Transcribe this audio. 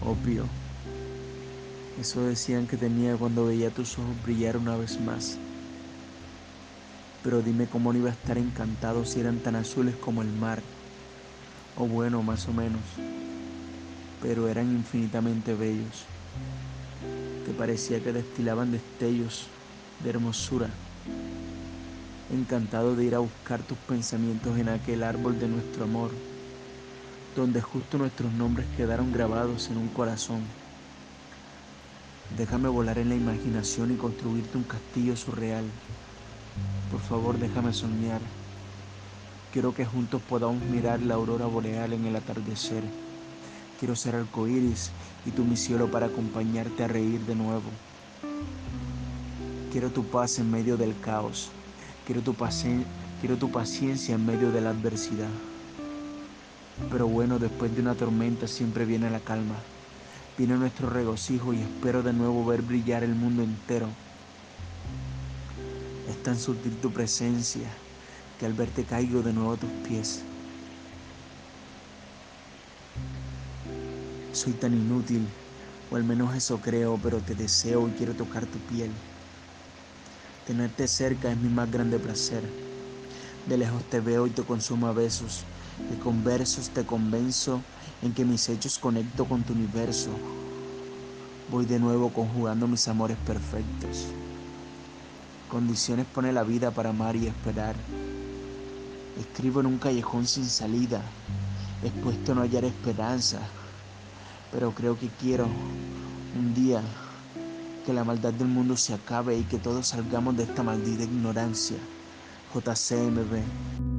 Obvio. Eso decían que tenía cuando veía tus ojos brillar una vez más. Pero dime cómo no iba a estar encantado si eran tan azules como el mar. O bueno, más o menos. Pero eran infinitamente bellos. Que parecía que destilaban destellos de hermosura. Encantado de ir a buscar tus pensamientos en aquel árbol de nuestro amor, donde justo nuestros nombres quedaron grabados en un corazón. Déjame volar en la imaginación y construirte un castillo surreal. Por favor, déjame soñar. Quiero que juntos podamos mirar la aurora boreal en el atardecer. Quiero ser arcoíris y tu mi cielo para acompañarte a reír de nuevo. Quiero tu paz en medio del caos. Quiero tu paciencia en medio de la adversidad. Pero bueno, después de una tormenta siempre viene la calma. Viene nuestro regocijo y espero de nuevo ver brillar el mundo entero. Es tan sutil tu presencia que al verte caigo de nuevo a tus pies. Soy tan inútil, o al menos eso creo, pero te deseo y quiero tocar tu piel. Tenerte cerca es mi más grande placer. De lejos te veo y te consumo a besos. Y con versos te convenzo en que mis hechos conecto con tu universo. Voy de nuevo conjugando mis amores perfectos. Condiciones pone la vida para amar y esperar. Escribo en un callejón sin salida, expuesto a no hallar esperanza, pero creo que quiero un día que la maldad del mundo se acabe y que todos salgamos de esta maldita ignorancia. JCMB.